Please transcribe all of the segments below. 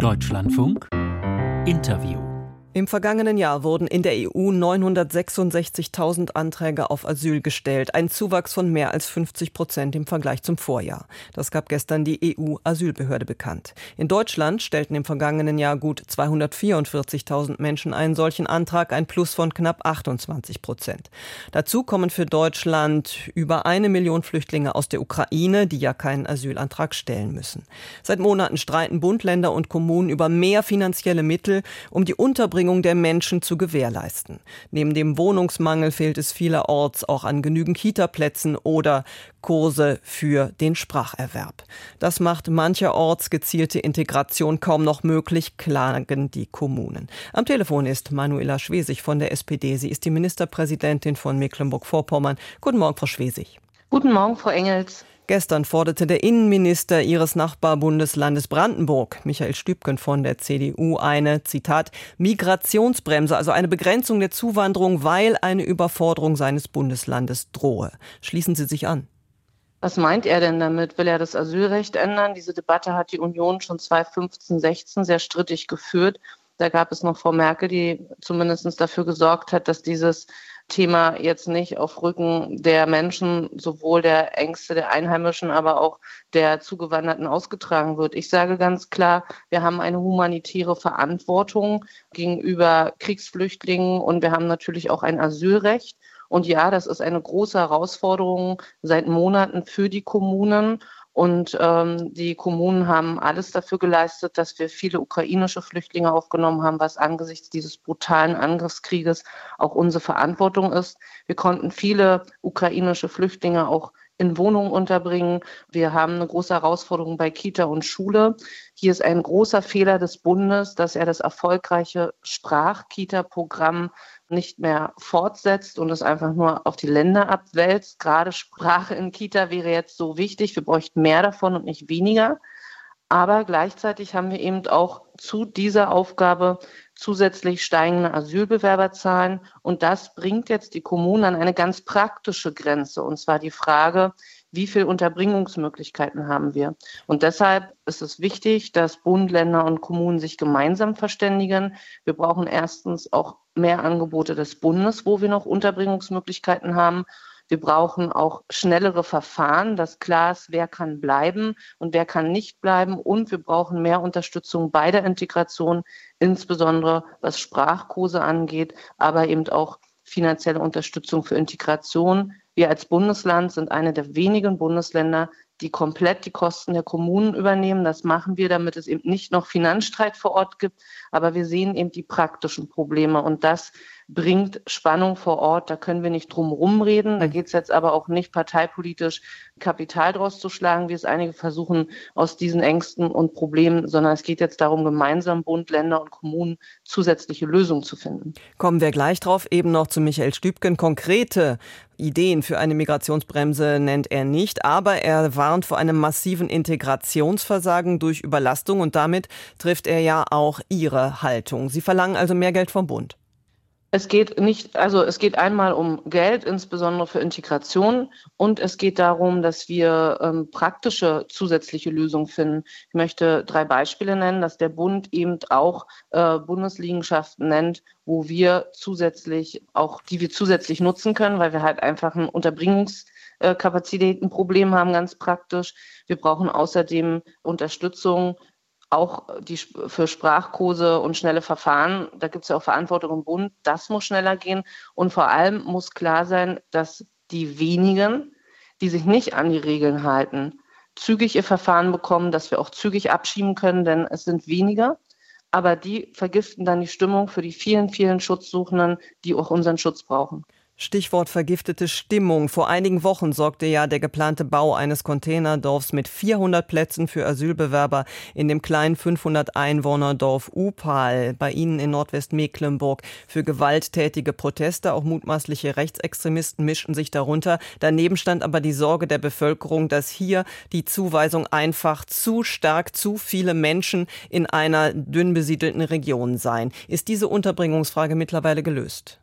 Deutschlandfunk. Interview im vergangenen Jahr wurden in der EU 966.000 Anträge auf Asyl gestellt, ein Zuwachs von mehr als 50 Prozent im Vergleich zum Vorjahr. Das gab gestern die EU-Asylbehörde bekannt. In Deutschland stellten im vergangenen Jahr gut 244.000 Menschen einen solchen Antrag, ein Plus von knapp 28 Prozent. Dazu kommen für Deutschland über eine Million Flüchtlinge aus der Ukraine, die ja keinen Asylantrag stellen müssen. Seit Monaten streiten Bund, Länder und Kommunen über mehr finanzielle Mittel, um die Unterbringung Unterbringung der Menschen zu gewährleisten. Neben dem Wohnungsmangel fehlt es vielerorts auch an genügend Kitaplätzen oder Kurse für den Spracherwerb. Das macht mancherorts gezielte Integration kaum noch möglich, klagen die Kommunen. Am Telefon ist Manuela Schwesig von der SPD. Sie ist die Ministerpräsidentin von Mecklenburg-Vorpommern. Guten Morgen, Frau Schwesig. Guten Morgen, Frau Engels. Gestern forderte der Innenminister ihres Nachbarbundeslandes Brandenburg, Michael Stübken von der CDU, eine, Zitat, Migrationsbremse, also eine Begrenzung der Zuwanderung, weil eine Überforderung seines Bundeslandes drohe. Schließen Sie sich an. Was meint er denn damit? Will er das Asylrecht ändern? Diese Debatte hat die Union schon 2015, 16 sehr strittig geführt. Da gab es noch Frau Merkel, die zumindest dafür gesorgt hat, dass dieses Thema jetzt nicht auf Rücken der Menschen, sowohl der Ängste der Einheimischen, aber auch der Zugewanderten ausgetragen wird. Ich sage ganz klar, wir haben eine humanitäre Verantwortung gegenüber Kriegsflüchtlingen und wir haben natürlich auch ein Asylrecht. Und ja, das ist eine große Herausforderung seit Monaten für die Kommunen. Und ähm, die Kommunen haben alles dafür geleistet, dass wir viele ukrainische Flüchtlinge aufgenommen haben, was angesichts dieses brutalen Angriffskrieges auch unsere Verantwortung ist. Wir konnten viele ukrainische Flüchtlinge auch in Wohnungen unterbringen. Wir haben eine große Herausforderung bei Kita und Schule. Hier ist ein großer Fehler des Bundes, dass er das erfolgreiche Sprach-Kita-Programm nicht mehr fortsetzt und es einfach nur auf die Länder abwälzt. Gerade Sprache in Kita wäre jetzt so wichtig. Wir bräuchten mehr davon und nicht weniger. Aber gleichzeitig haben wir eben auch zu dieser Aufgabe zusätzlich steigende Asylbewerberzahlen. Und das bringt jetzt die Kommunen an eine ganz praktische Grenze. Und zwar die Frage, wie viele Unterbringungsmöglichkeiten haben wir. Und deshalb ist es wichtig, dass Bund, Länder und Kommunen sich gemeinsam verständigen. Wir brauchen erstens auch mehr Angebote des Bundes, wo wir noch Unterbringungsmöglichkeiten haben. Wir brauchen auch schnellere Verfahren, dass klar ist, wer kann bleiben und wer kann nicht bleiben. Und wir brauchen mehr Unterstützung bei der Integration, insbesondere was Sprachkurse angeht, aber eben auch finanzielle Unterstützung für Integration. Wir als Bundesland sind eine der wenigen Bundesländer, die komplett die Kosten der Kommunen übernehmen. Das machen wir, damit es eben nicht noch Finanzstreit vor Ort gibt. Aber wir sehen eben die praktischen Probleme und das bringt Spannung vor Ort. Da können wir nicht drum rumreden. Da geht es jetzt aber auch nicht parteipolitisch Kapital draus zu schlagen, wie es einige versuchen aus diesen Ängsten und Problemen, sondern es geht jetzt darum, gemeinsam Bund, Länder und Kommunen zusätzliche Lösungen zu finden. Kommen wir gleich drauf. Eben noch zu Michael Stübken. Konkrete Ideen für eine Migrationsbremse nennt er nicht, aber er warnt vor einem massiven Integrationsversagen durch Überlastung und damit trifft er ja auch Ihre Haltung. Sie verlangen also mehr Geld vom Bund. Es geht nicht, also es geht einmal um Geld, insbesondere für Integration, und es geht darum, dass wir ähm, praktische zusätzliche Lösungen finden. Ich möchte drei Beispiele nennen, dass der Bund eben auch äh, Bundesliegenschaften nennt, wo wir zusätzlich auch, die wir zusätzlich nutzen können, weil wir halt einfach ein Unterbringungskapazitätenproblem haben, ganz praktisch. Wir brauchen außerdem Unterstützung auch die für Sprachkurse und schnelle Verfahren, da gibt es ja auch Verantwortung im Bund, das muss schneller gehen. Und vor allem muss klar sein, dass die wenigen, die sich nicht an die Regeln halten, zügig ihr Verfahren bekommen, dass wir auch zügig abschieben können, denn es sind weniger. Aber die vergiften dann die Stimmung für die vielen, vielen Schutzsuchenden, die auch unseren Schutz brauchen. Stichwort vergiftete Stimmung. Vor einigen Wochen sorgte ja der geplante Bau eines Containerdorfs mit 400 Plätzen für Asylbewerber in dem kleinen 500 Einwohnerdorf Upal bei Ihnen in Nordwestmecklenburg für gewalttätige Proteste. Auch mutmaßliche Rechtsextremisten mischten sich darunter. Daneben stand aber die Sorge der Bevölkerung, dass hier die Zuweisung einfach zu stark, zu viele Menschen in einer dünn besiedelten Region seien. Ist diese Unterbringungsfrage mittlerweile gelöst?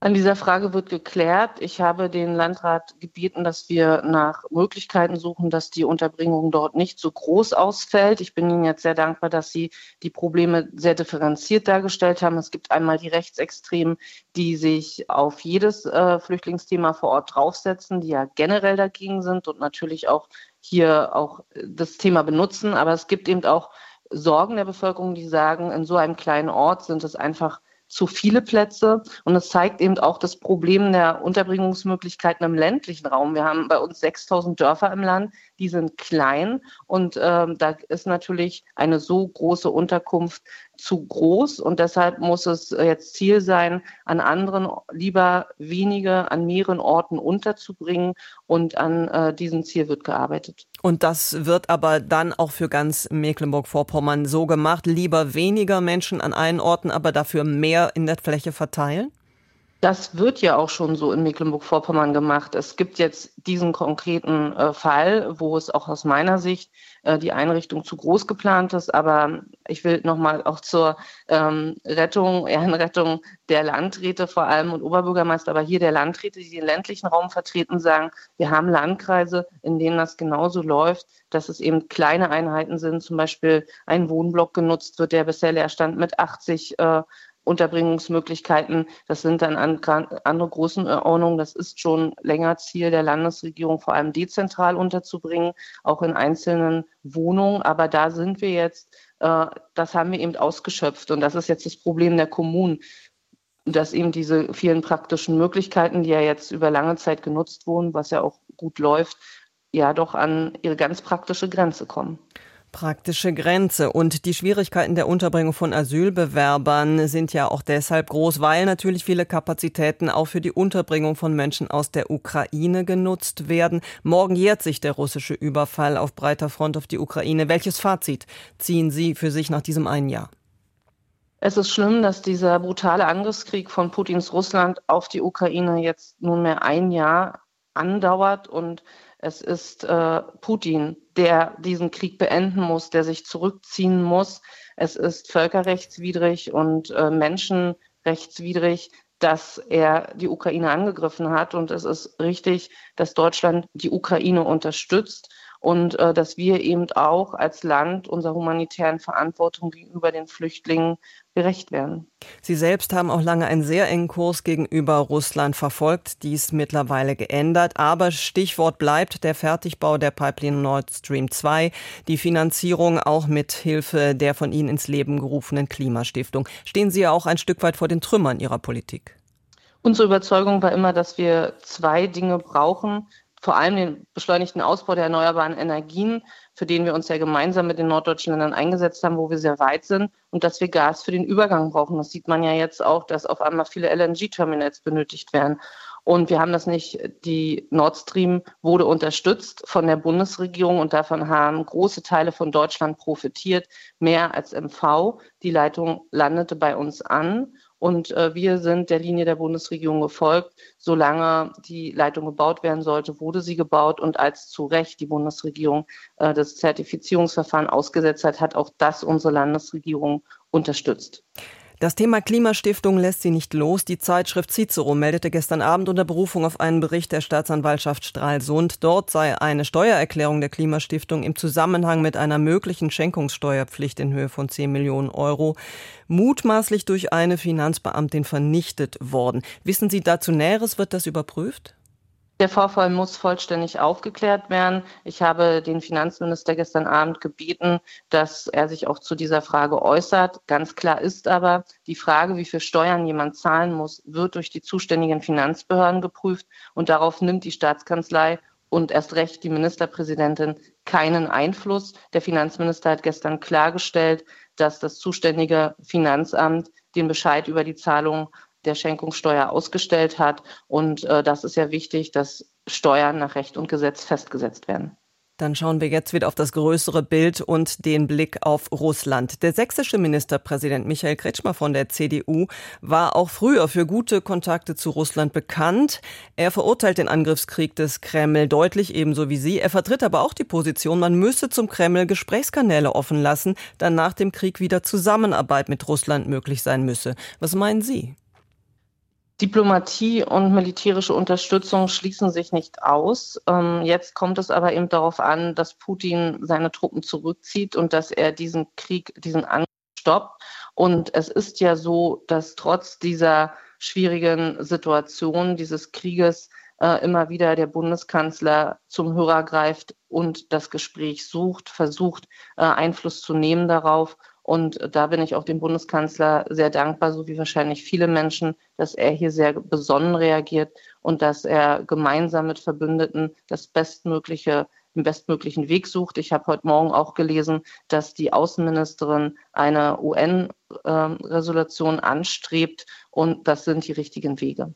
An dieser Frage wird geklärt. Ich habe den Landrat gebeten, dass wir nach Möglichkeiten suchen, dass die Unterbringung dort nicht so groß ausfällt. Ich bin Ihnen jetzt sehr dankbar, dass Sie die Probleme sehr differenziert dargestellt haben. Es gibt einmal die Rechtsextremen, die sich auf jedes äh, Flüchtlingsthema vor Ort draufsetzen, die ja generell dagegen sind und natürlich auch hier auch das Thema benutzen. Aber es gibt eben auch Sorgen der Bevölkerung, die sagen, in so einem kleinen Ort sind es einfach zu viele Plätze. Und es zeigt eben auch das Problem der Unterbringungsmöglichkeiten im ländlichen Raum. Wir haben bei uns 6000 Dörfer im Land, die sind klein und ähm, da ist natürlich eine so große Unterkunft zu groß und deshalb muss es jetzt Ziel sein, an anderen lieber wenige an mehreren Orten unterzubringen und an äh, diesem Ziel wird gearbeitet. Und das wird aber dann auch für ganz Mecklenburg-Vorpommern so gemacht, lieber weniger Menschen an einen Orten, aber dafür mehr in der Fläche verteilen? Das wird ja auch schon so in Mecklenburg-Vorpommern gemacht. Es gibt jetzt diesen konkreten äh, Fall, wo es auch aus meiner Sicht äh, die Einrichtung zu groß geplant ist. Aber ich will nochmal auch zur ähm, Rettung, Ehrenrettung der Landräte vor allem und Oberbürgermeister, aber hier der Landräte, die den ländlichen Raum vertreten, sagen, wir haben Landkreise, in denen das genauso läuft, dass es eben kleine Einheiten sind, zum Beispiel ein Wohnblock genutzt wird, der bisher leer stand mit 80 äh, Unterbringungsmöglichkeiten. Das sind dann andere Größenordnungen. Das ist schon länger Ziel der Landesregierung, vor allem dezentral unterzubringen, auch in einzelnen Wohnungen. Aber da sind wir jetzt, äh, das haben wir eben ausgeschöpft. Und das ist jetzt das Problem der Kommunen dass eben diese vielen praktischen Möglichkeiten, die ja jetzt über lange Zeit genutzt wurden, was ja auch gut läuft, ja doch an ihre ganz praktische Grenze kommen. Praktische Grenze. Und die Schwierigkeiten der Unterbringung von Asylbewerbern sind ja auch deshalb groß, weil natürlich viele Kapazitäten auch für die Unterbringung von Menschen aus der Ukraine genutzt werden. Morgen jährt sich der russische Überfall auf breiter Front auf die Ukraine. Welches Fazit ziehen Sie für sich nach diesem einen Jahr? Es ist schlimm, dass dieser brutale Angriffskrieg von Putins Russland auf die Ukraine jetzt nunmehr ein Jahr andauert und es ist äh, Putin, der diesen Krieg beenden muss, der sich zurückziehen muss. Es ist völkerrechtswidrig und äh, menschenrechtswidrig, dass er die Ukraine angegriffen hat. Und es ist richtig, dass Deutschland die Ukraine unterstützt und äh, dass wir eben auch als Land unserer humanitären Verantwortung gegenüber den Flüchtlingen gerecht werden. Sie selbst haben auch lange einen sehr engen Kurs gegenüber Russland verfolgt, dies mittlerweile geändert. Aber Stichwort bleibt der Fertigbau der Pipeline Nord Stream 2, die Finanzierung auch mit Hilfe der von Ihnen ins Leben gerufenen Klimastiftung. Stehen Sie ja auch ein Stück weit vor den Trümmern Ihrer Politik? Unsere Überzeugung war immer, dass wir zwei Dinge brauchen vor allem den beschleunigten Ausbau der erneuerbaren Energien, für den wir uns ja gemeinsam mit den norddeutschen Ländern eingesetzt haben, wo wir sehr weit sind und dass wir Gas für den Übergang brauchen. Das sieht man ja jetzt auch, dass auf einmal viele LNG-Terminals benötigt werden. Und wir haben das nicht, die Nord Stream wurde unterstützt von der Bundesregierung und davon haben große Teile von Deutschland profitiert, mehr als MV. Die Leitung landete bei uns an und äh, wir sind der Linie der Bundesregierung gefolgt. Solange die Leitung gebaut werden sollte, wurde sie gebaut. Und als zu Recht die Bundesregierung äh, das Zertifizierungsverfahren ausgesetzt hat, hat auch das unsere Landesregierung unterstützt. Das Thema Klimastiftung lässt sie nicht los. Die Zeitschrift Cicero meldete gestern Abend unter Berufung auf einen Bericht der Staatsanwaltschaft Stralsund, dort sei eine Steuererklärung der Klimastiftung im Zusammenhang mit einer möglichen Schenkungssteuerpflicht in Höhe von 10 Millionen Euro mutmaßlich durch eine Finanzbeamtin vernichtet worden. Wissen Sie dazu Näheres? Wird das überprüft? Der Vorfall muss vollständig aufgeklärt werden. Ich habe den Finanzminister gestern Abend gebeten, dass er sich auch zu dieser Frage äußert. Ganz klar ist aber, die Frage, wie viel Steuern jemand zahlen muss, wird durch die zuständigen Finanzbehörden geprüft und darauf nimmt die Staatskanzlei und erst recht die Ministerpräsidentin keinen Einfluss. Der Finanzminister hat gestern klargestellt, dass das zuständige Finanzamt den Bescheid über die Zahlung der Schenkungssteuer ausgestellt hat. Und äh, das ist ja wichtig, dass Steuern nach Recht und Gesetz festgesetzt werden. Dann schauen wir jetzt wieder auf das größere Bild und den Blick auf Russland. Der sächsische Ministerpräsident Michael Kretschmer von der CDU war auch früher für gute Kontakte zu Russland bekannt. Er verurteilt den Angriffskrieg des Kreml deutlich ebenso wie Sie. Er vertritt aber auch die Position, man müsse zum Kreml Gesprächskanäle offen lassen, dann nach dem Krieg wieder Zusammenarbeit mit Russland möglich sein müsse. Was meinen Sie? Diplomatie und militärische Unterstützung schließen sich nicht aus. Ähm, jetzt kommt es aber eben darauf an, dass Putin seine Truppen zurückzieht und dass er diesen Krieg, diesen Angriff stoppt. Und es ist ja so, dass trotz dieser schwierigen Situation dieses Krieges äh, immer wieder der Bundeskanzler zum Hörer greift und das Gespräch sucht, versucht, äh, Einfluss zu nehmen darauf. Und da bin ich auch dem Bundeskanzler sehr dankbar, so wie wahrscheinlich viele Menschen, dass er hier sehr besonnen reagiert und dass er gemeinsam mit Verbündeten das bestmögliche den bestmöglichen Weg sucht. Ich habe heute Morgen auch gelesen, dass die Außenministerin eine UN-Resolution ähm, anstrebt und das sind die richtigen Wege.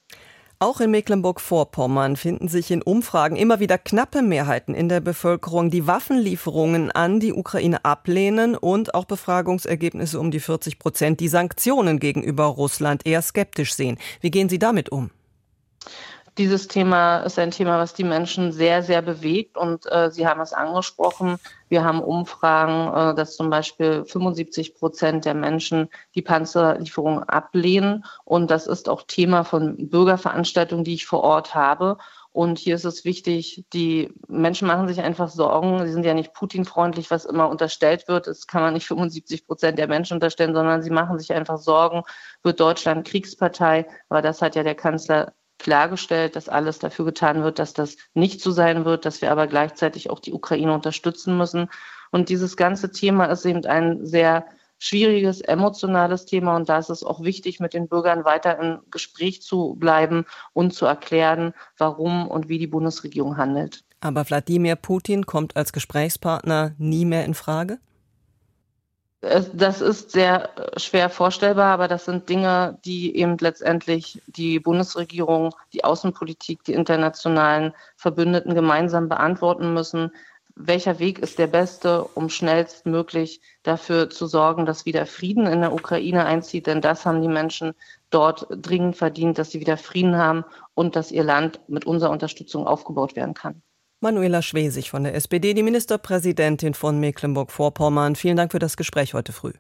Auch in Mecklenburg-Vorpommern finden sich in Umfragen immer wieder knappe Mehrheiten in der Bevölkerung, die Waffenlieferungen an die Ukraine ablehnen und auch Befragungsergebnisse um die 40 Prozent, die Sanktionen gegenüber Russland eher skeptisch sehen. Wie gehen Sie damit um? Dieses Thema ist ein Thema, was die Menschen sehr, sehr bewegt. Und äh, Sie haben es angesprochen. Wir haben Umfragen, äh, dass zum Beispiel 75 Prozent der Menschen die Panzerlieferungen ablehnen. Und das ist auch Thema von Bürgerveranstaltungen, die ich vor Ort habe. Und hier ist es wichtig, die Menschen machen sich einfach Sorgen. Sie sind ja nicht Putin-freundlich, was immer unterstellt wird. Das kann man nicht 75 Prozent der Menschen unterstellen, sondern sie machen sich einfach Sorgen, wird Deutschland Kriegspartei? Aber das hat ja der Kanzler klargestellt, dass alles dafür getan wird, dass das nicht so sein wird, dass wir aber gleichzeitig auch die Ukraine unterstützen müssen. Und dieses ganze Thema ist eben ein sehr schwieriges, emotionales Thema und da ist es auch wichtig, mit den Bürgern weiter im Gespräch zu bleiben und zu erklären, warum und wie die Bundesregierung handelt. Aber Wladimir Putin kommt als Gesprächspartner nie mehr in Frage? Das ist sehr äh, schwer vorstellbar, aber das sind Dinge, die eben letztendlich die Bundesregierung, die Außenpolitik, die internationalen Verbündeten gemeinsam beantworten müssen. Welcher Weg ist der beste, um schnellstmöglich dafür zu sorgen, dass wieder Frieden in der Ukraine einzieht? Denn das haben die Menschen dort dringend verdient, dass sie wieder Frieden haben und dass ihr Land mit unserer Unterstützung aufgebaut werden kann. Manuela Schwesig von der SPD, die Ministerpräsidentin von Mecklenburg-Vorpommern. Vielen Dank für das Gespräch heute früh.